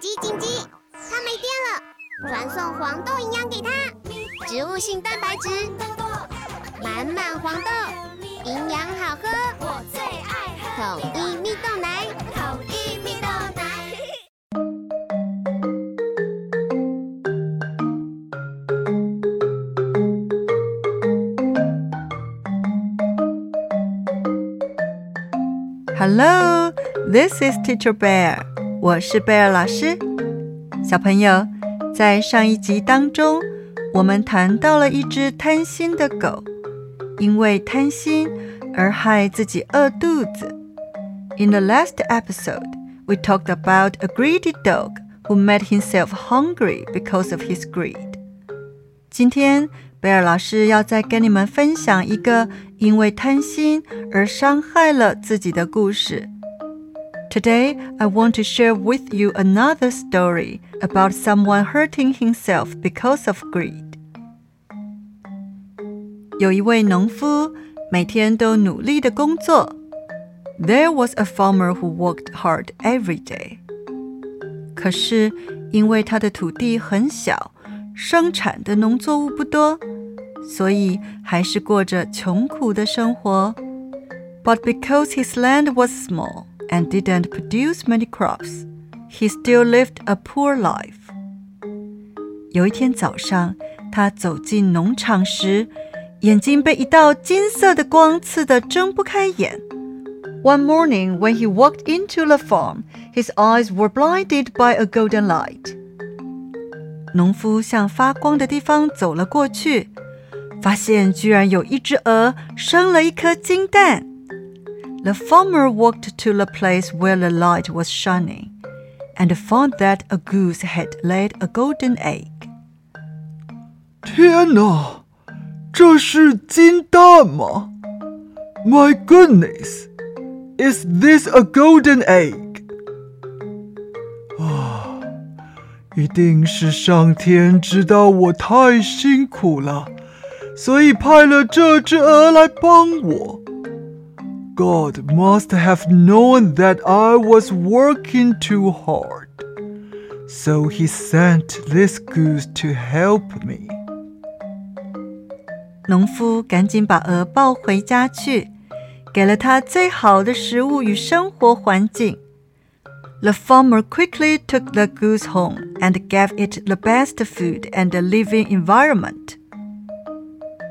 紧急紧急！它没电了，传送黄豆营养给它，植物性蛋白质，满满黄豆，营养好喝，我最爱喝统一蜜豆奶，统一蜜豆奶。Hello, this is Teacher Bear。我是贝尔老师。小朋友，在上一集当中，我们谈到了一只贪心的狗，因为贪心而害自己饿肚子。In the last episode, we talked about a greedy dog who made himself hungry because of his greed. 今天，贝尔老师要再跟你们分享一个因为贪心而伤害了自己的故事。Today, I want to share with you another story about someone hurting himself because of greed. 有一位农夫每天都努力的工作。There was a farmer who worked hard every day. 可是因为他的土地很小，生产的农作物不多，所以还是过着穷苦的生活。But because his land was small and didn't produce many crops, he still lived a poor life. 有一天早上，他走进农场时，眼睛被一道金色的光刺得睁不开眼。One morning, when he walked into the farm, his eyes were blinded by a golden light. 农夫向发光的地方走了过去，发现居然有一只鹅生了一颗金蛋。 The farmer walked to the place where the light was shining and found that a goose had laid a golden egg. 天哪，这是金蛋吗？My goodness, is this a golden egg？啊，一定是上天知道我太辛苦了，所以派了这只鹅来帮我。 God must have known that I was working too hard, so he sent this goose to help me. 农夫赶紧把鹅抱回家去，给了它最好的食物与生活环境。The farmer quickly took the goose home and gave it the best food and a living environment.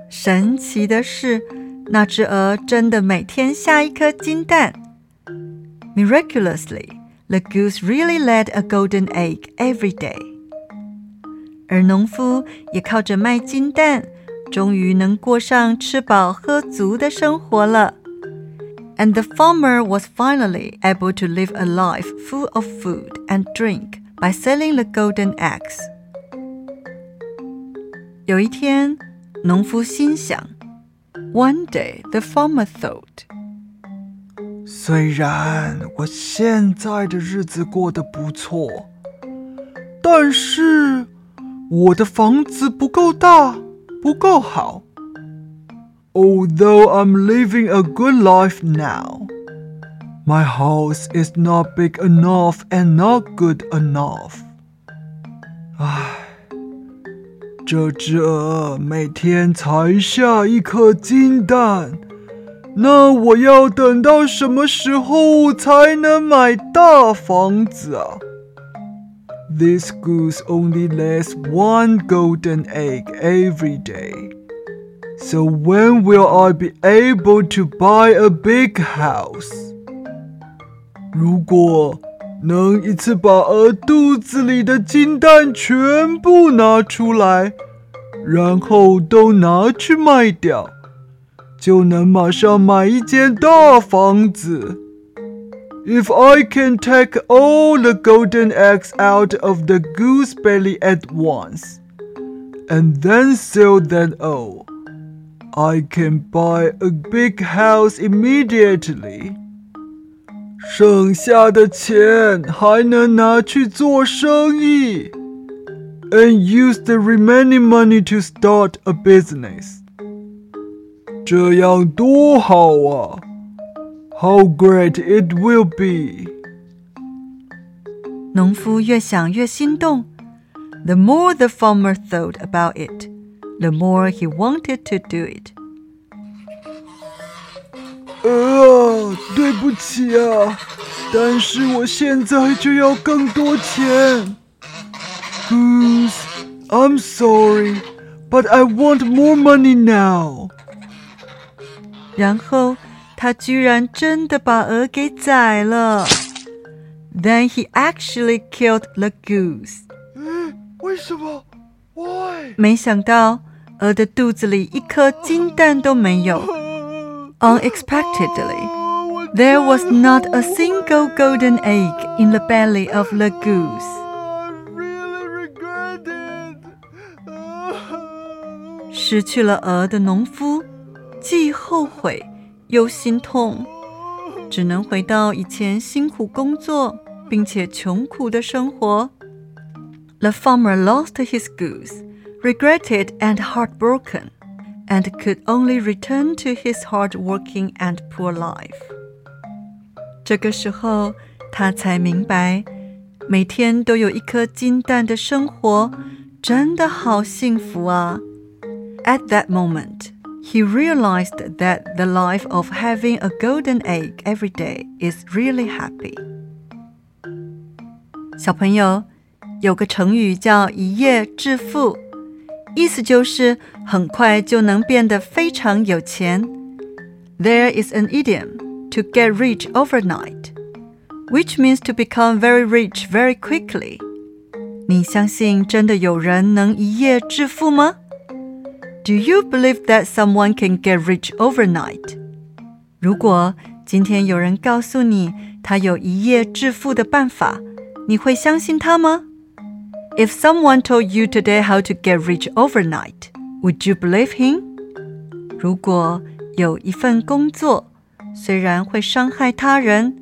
神奇的是， 那只鹅真的每天下一颗金蛋。Miraculously, the goose really laid a golden egg every day. 而农夫也靠着卖金蛋。终于能过上吃饱喝足的生活了。And the farmer was finally able to live a life full of food and drink by selling the golden eggs. 有一天，农夫心想 ，One day the farmer thought，虽然我现在的日子过得不错，但是我的房子不够大。不够好。Although I'm living a good life now, my house is not big enough and not good enough. 唉， 这只鹅每天才下一颗金蛋，那我要等到什么时候才能买大房子啊？This goose only lays one golden egg every day. So when will I be able to buy a big house? 如果 能一次把鹅肚子里的金蛋全部拿出来，然后都拿去卖掉，就能马上买一间大房子。If I can take all the golden eggs out of the goose belly at once, and then sell them all, I can buy a big house immediately. 剩下的钱还能拿去做生意，and use the remaining money to start a business. 这样多好啊！How great it will be！ 农夫越想越心动。The more the farmer thought about it, the more he wanted to do it. 呃， 对不起啊，但是我现在就要更多钱。Goose, I'm sorry, but I want more money now. 然后他居然真的把鹅给宰了。Then he actually killed the goose. 嗯，为什么？Why？没想到鹅的肚子里一颗金蛋都没有。Unexpectedly, there was not a single golden egg in the belly of the goose. I really regret it. 失去了鹅的农夫，既后悔又心痛，只能回到以前辛苦工作并且穷苦的生活。The farmer lost his goose, regretted and heartbroken and could only return to his hard-working and poor life. 这个时候，他才明白，每天都有一颗金蛋的生活，真的好幸福啊！At that moment, he realized that the life of having a golden egg every day is really happy. 小朋友，有个成语叫“一夜致富”。意思就是很快就能变得非常有钱。There is an idiom to get rich overnight, which means to become very rich very quickly. 你相信真的有人能一夜致富吗？Do you believe that someone can get rich overnight? 如果今天有人告诉你他有一夜致富的办法，你会相信他吗？if someone told you today how to get rich overnight, would you believe him? 如果有一份工作， 虽然会伤害他人，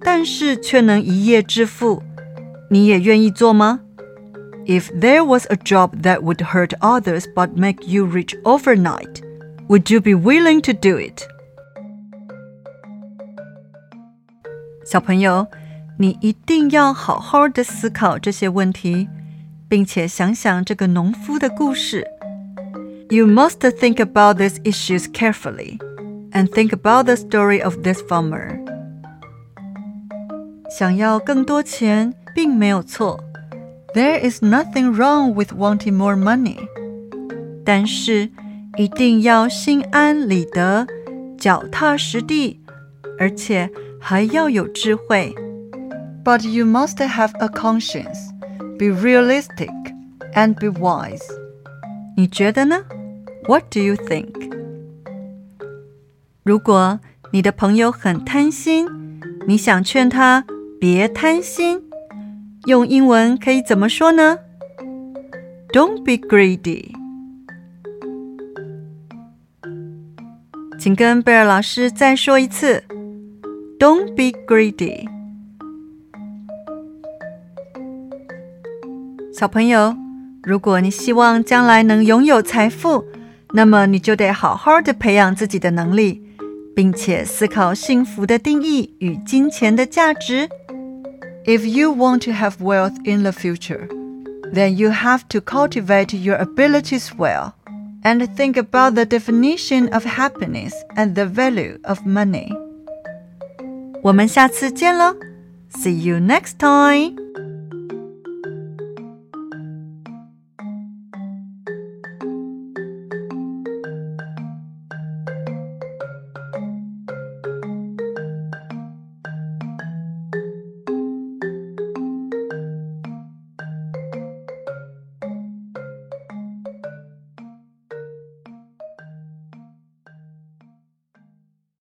但是却能一夜致富，你也愿意做吗？If there was a job that would hurt others but make you rich overnight, would you be willing to do it? 小朋友，你一定要好好的思考这些问题。并且想想这个农夫的故事。You must think about these issues carefully and think about the story of this farmer. 想要更多钱并没有错，There is nothing wrong with wanting more money. 但是一定要心安理得、脚踏实地，而且还要有智慧。But you must have a conscience be realistic, and be wise. 你觉得呢？What do you think? 如果你的朋友很贪心，你想劝他别贪心，用英文可以怎么说呢？Don't be greedy. 请跟贝尔老师再说一次：Don't be greedy. 小朋友，如果你希望将来能拥有财富，那么你就得好好的培养自己的能力，并且思考幸福的定义与金钱的价值。If you want to have wealth in the future, then you have to cultivate your abilities well and think about the definition of happiness and the value of money. 我们下次见喽，See you next time.